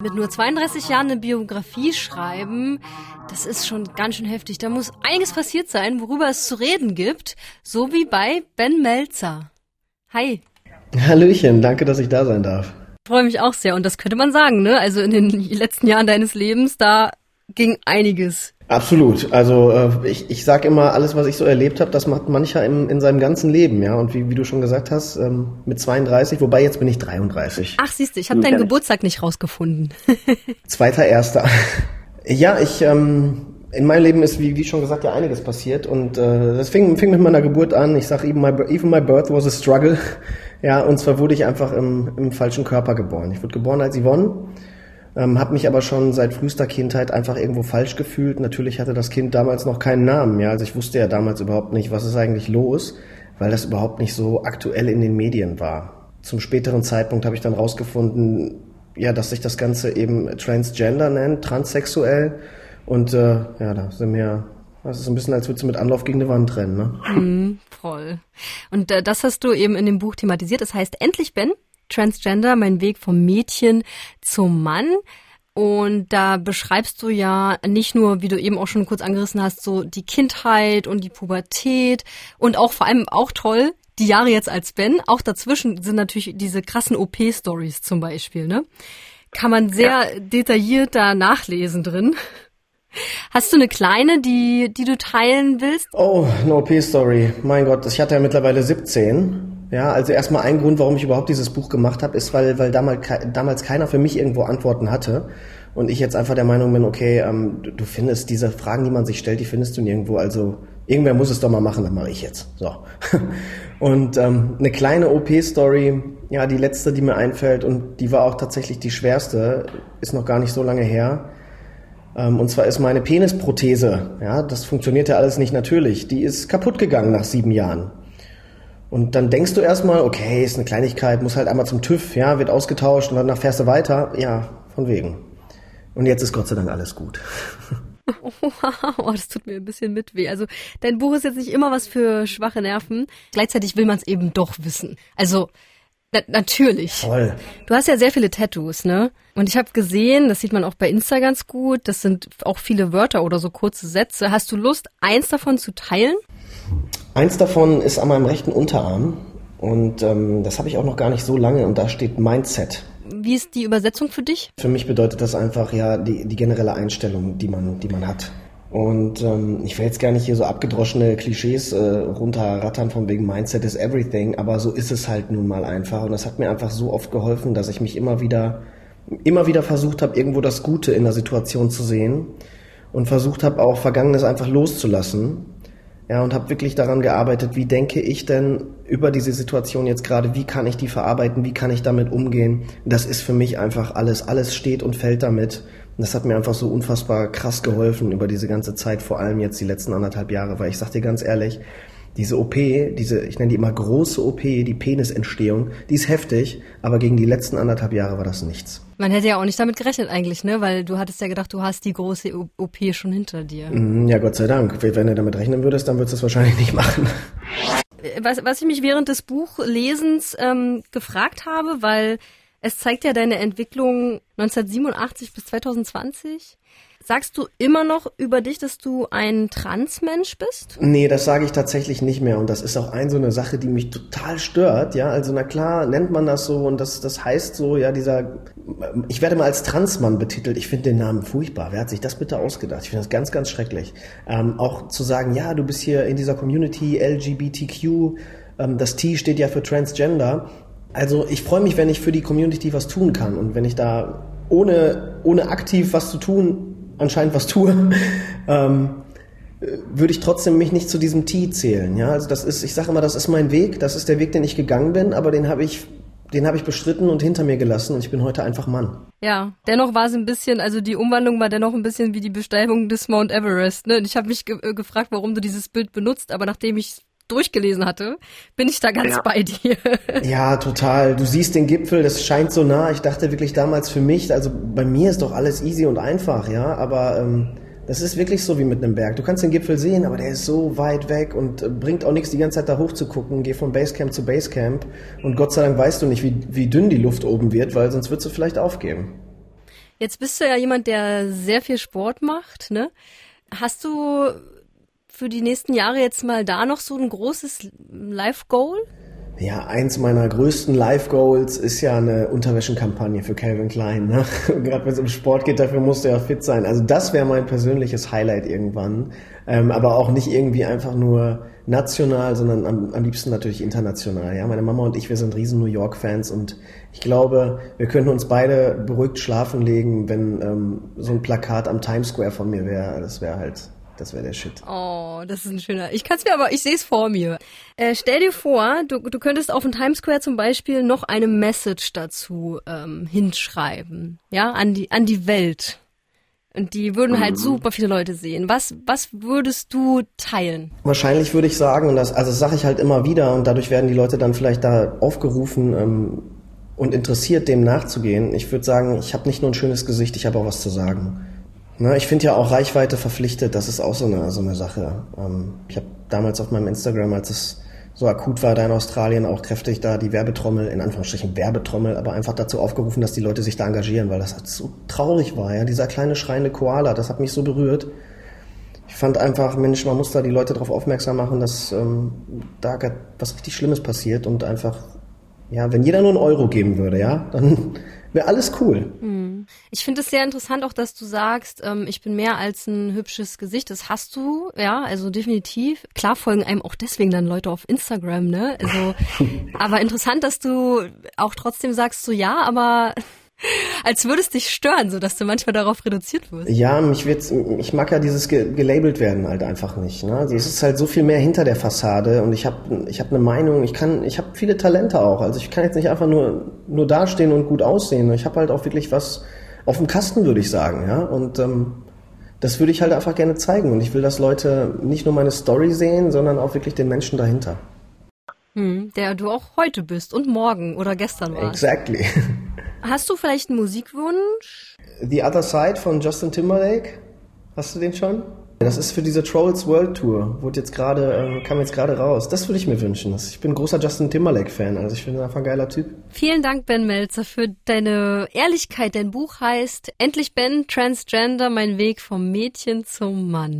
Mit nur 32 Jahren eine Biografie schreiben, das ist schon ganz schön heftig. Da muss einiges passiert sein, worüber es zu reden gibt, so wie bei Ben Melzer. Hi. Hallöchen, danke, dass ich da sein darf. Ich freue mich auch sehr und das könnte man sagen, ne? Also in den letzten Jahren deines Lebens, da ging einiges. Absolut. Also äh, ich, ich sage immer, alles, was ich so erlebt habe, das macht mancher in, in seinem ganzen Leben, ja. Und wie, wie du schon gesagt hast, ähm, mit 32, wobei jetzt bin ich 33. Ach, siehst du, ich habe deinen Geburtstag nicht rausgefunden. Zweiter Erster. ja, ich ähm, in meinem Leben ist, wie, wie schon gesagt, ja einiges passiert. Und äh, das fing, fing mit meiner Geburt an. Ich sage, even my, even my birth was a struggle. Ja, und zwar wurde ich einfach im, im falschen Körper geboren. Ich wurde geboren als Yvonne ähm, habe mich aber schon seit frühester Kindheit einfach irgendwo falsch gefühlt. Natürlich hatte das Kind damals noch keinen Namen, ja, also ich wusste ja damals überhaupt nicht, was ist eigentlich los, weil das überhaupt nicht so aktuell in den Medien war. Zum späteren Zeitpunkt habe ich dann rausgefunden, ja, dass sich das Ganze eben Transgender nennt, transsexuell. Und äh, ja, da sind wir das ist ein bisschen, als würdest du mit Anlauf gegen eine Wand rennen, ne? Mm, voll. Und äh, das hast du eben in dem Buch thematisiert. Das heißt, endlich Ben, Transgender, mein Weg vom Mädchen zum Mann. Und da beschreibst du ja nicht nur, wie du eben auch schon kurz angerissen hast, so die Kindheit und die Pubertät und auch vor allem auch toll, die Jahre jetzt als Ben. Auch dazwischen sind natürlich diese krassen OP-Stories zum Beispiel, ne? Kann man sehr ja. detailliert da nachlesen drin. Hast du eine kleine, die, die du teilen willst? Oh, eine OP-Story. Mein Gott, ich hatte ja mittlerweile 17 ja, also erstmal ein Grund, warum ich überhaupt dieses Buch gemacht habe, ist, weil, weil damals, damals keiner für mich irgendwo Antworten hatte. Und ich jetzt einfach der Meinung bin, okay, ähm, du, findest diese Fragen, die man sich stellt, die findest du nirgendwo. Also irgendwer muss es doch mal machen, dann mache ich jetzt. So. Und ähm, eine kleine OP-Story, ja, die letzte, die mir einfällt, und die war auch tatsächlich die schwerste, ist noch gar nicht so lange her. Ähm, und zwar ist meine Penisprothese, ja, das funktioniert ja alles nicht natürlich, die ist kaputt gegangen nach sieben Jahren. Und dann denkst du erstmal, okay, ist eine Kleinigkeit, muss halt einmal zum TÜV, ja, wird ausgetauscht und danach fährst du weiter. Ja, von wegen. Und jetzt ist Gott sei Dank alles gut. Oh, das tut mir ein bisschen mit weh. Also dein Buch ist jetzt nicht immer was für schwache Nerven. Gleichzeitig will man es eben doch wissen. Also na natürlich. Voll. Du hast ja sehr viele Tattoos, ne? Und ich habe gesehen, das sieht man auch bei Insta ganz gut, das sind auch viele Wörter oder so kurze Sätze. Hast du Lust, eins davon zu teilen? Eins davon ist an meinem rechten Unterarm und ähm, das habe ich auch noch gar nicht so lange und da steht Mindset. Wie ist die Übersetzung für dich? Für mich bedeutet das einfach ja die, die generelle Einstellung, die man, die man hat. Und ähm, ich will jetzt gar nicht hier so abgedroschene Klischees äh, runterrattern von wegen Mindset is everything, aber so ist es halt nun mal einfach. Und das hat mir einfach so oft geholfen, dass ich mich immer wieder, immer wieder versucht habe, irgendwo das Gute in der Situation zu sehen und versucht habe, auch Vergangenes einfach loszulassen ja, und habe wirklich daran gearbeitet, wie denke ich denn über diese Situation jetzt gerade, wie kann ich die verarbeiten, wie kann ich damit umgehen. Das ist für mich einfach alles, alles steht und fällt damit. Und das hat mir einfach so unfassbar krass geholfen über diese ganze Zeit, vor allem jetzt die letzten anderthalb Jahre, weil ich sag dir ganz ehrlich, diese OP, diese, ich nenne die immer große OP, die Penisentstehung, die ist heftig, aber gegen die letzten anderthalb Jahre war das nichts. Man hätte ja auch nicht damit gerechnet eigentlich, ne? Weil du hattest ja gedacht, du hast die große OP schon hinter dir. Mhm, ja, Gott sei Dank. Wenn du damit rechnen würdest, dann würdest du es wahrscheinlich nicht machen. Was, was ich mich während des Buchlesens ähm, gefragt habe, weil es zeigt ja deine Entwicklung 1987 bis 2020. Sagst du immer noch über dich, dass du ein Transmensch bist? Nee, das sage ich tatsächlich nicht mehr. Und das ist auch ein so eine Sache, die mich total stört. Ja, also na klar nennt man das so und das, das heißt so, ja, dieser, ich werde mal als Transmann betitelt. Ich finde den Namen furchtbar. Wer hat sich das bitte ausgedacht? Ich finde das ganz, ganz schrecklich. Ähm, auch zu sagen, ja, du bist hier in dieser Community LGBTQ, ähm, das T steht ja für Transgender. Also ich freue mich, wenn ich für die Community was tun kann und wenn ich da ohne, ohne aktiv was zu tun anscheinend was tue, ähm, würde ich trotzdem mich nicht zu diesem T zählen. Ja, also das ist, ich sage immer, das ist mein Weg, das ist der Weg, den ich gegangen bin, aber den habe ich den habe ich bestritten und hinter mir gelassen und ich bin heute einfach Mann. Ja, dennoch war es ein bisschen, also die Umwandlung war dennoch ein bisschen wie die Besteigung des Mount Everest. Ne? Und ich habe mich ge äh, gefragt, warum du dieses Bild benutzt, aber nachdem ich durchgelesen hatte, bin ich da ganz ja. bei dir. Ja, total. Du siehst den Gipfel, das scheint so nah. Ich dachte wirklich damals für mich, also bei mir ist doch alles easy und einfach, ja, aber ähm, das ist wirklich so wie mit einem Berg. Du kannst den Gipfel sehen, aber der ist so weit weg und äh, bringt auch nichts, die ganze Zeit da hoch zu gucken. Geh von Basecamp zu Basecamp und Gott sei Dank weißt du nicht, wie, wie dünn die Luft oben wird, weil sonst würdest du vielleicht aufgeben. Jetzt bist du ja jemand, der sehr viel Sport macht, ne? Hast du für die nächsten Jahre jetzt mal da noch so ein großes Life-Goal? Ja, eins meiner größten Life-Goals ist ja eine Unterwäschenkampagne für Calvin Klein. Ne? Gerade wenn es um Sport geht, dafür musst du ja fit sein. Also das wäre mein persönliches Highlight irgendwann. Ähm, aber auch nicht irgendwie einfach nur national, sondern am, am liebsten natürlich international. Ja, meine Mama und ich, wir sind riesen New York-Fans und ich glaube, wir könnten uns beide beruhigt schlafen legen, wenn ähm, so ein Plakat am Times Square von mir wäre. Das wäre halt das wäre der Shit. Oh, das ist ein schöner. Ich kann es mir aber, ich sehe es vor mir. Äh, stell dir vor, du, du könntest auf dem Times Square zum Beispiel noch eine Message dazu ähm, hinschreiben, ja, an die an die Welt. Und die würden halt mhm. super viele Leute sehen. Was, was würdest du teilen? Wahrscheinlich würde ich sagen, und das, also sage ich halt immer wieder, und dadurch werden die Leute dann vielleicht da aufgerufen ähm, und interessiert, dem nachzugehen. Ich würde sagen, ich habe nicht nur ein schönes Gesicht, ich habe auch was zu sagen. Na, ich finde ja auch Reichweite verpflichtet, das ist auch so eine, so eine Sache. Ähm, ich habe damals auf meinem Instagram, als es so akut war da in Australien, auch kräftig da die Werbetrommel, in Anführungsstrichen Werbetrommel, aber einfach dazu aufgerufen, dass die Leute sich da engagieren, weil das halt so traurig war, ja. Dieser kleine schreiende Koala, das hat mich so berührt. Ich fand einfach, Mensch, man muss da die Leute darauf aufmerksam machen, dass ähm, da was richtig Schlimmes passiert und einfach, ja, wenn jeder nur einen Euro geben würde, ja, dann wäre alles cool. Hm. Ich finde es sehr interessant auch, dass du sagst, ähm, ich bin mehr als ein hübsches Gesicht. Das hast du, ja, also definitiv. Klar folgen einem auch deswegen dann Leute auf Instagram, ne? Also, aber interessant, dass du auch trotzdem sagst, so ja, aber als würde es dich stören, so dass du manchmal darauf reduziert wirst. Ja, mich wird's, ich mag ja dieses ge gelabelt werden halt einfach nicht. Ne? Also es ist halt so viel mehr hinter der Fassade und ich habe ich hab eine Meinung, ich kann, ich habe viele Talente auch. Also ich kann jetzt nicht einfach nur nur dastehen und gut aussehen. Ich habe halt auch wirklich was auf dem Kasten, würde ich sagen, ja. Und ähm, das würde ich halt einfach gerne zeigen und ich will, dass Leute nicht nur meine Story sehen, sondern auch wirklich den Menschen dahinter. Hm, der du auch heute bist und morgen oder gestern warst. Exactly. Hast du vielleicht einen Musikwunsch? The Other Side von Justin Timberlake. Hast du den schon? Das ist für diese Trolls World Tour. Wurde jetzt gerade, äh, kam jetzt gerade raus. Das würde ich mir wünschen. Ich bin großer Justin Timberlake-Fan. Also ich finde ihn einfach ein geiler Typ. Vielen Dank, Ben Melzer, für deine Ehrlichkeit. Dein Buch heißt Endlich Ben, Transgender, mein Weg vom Mädchen zum Mann.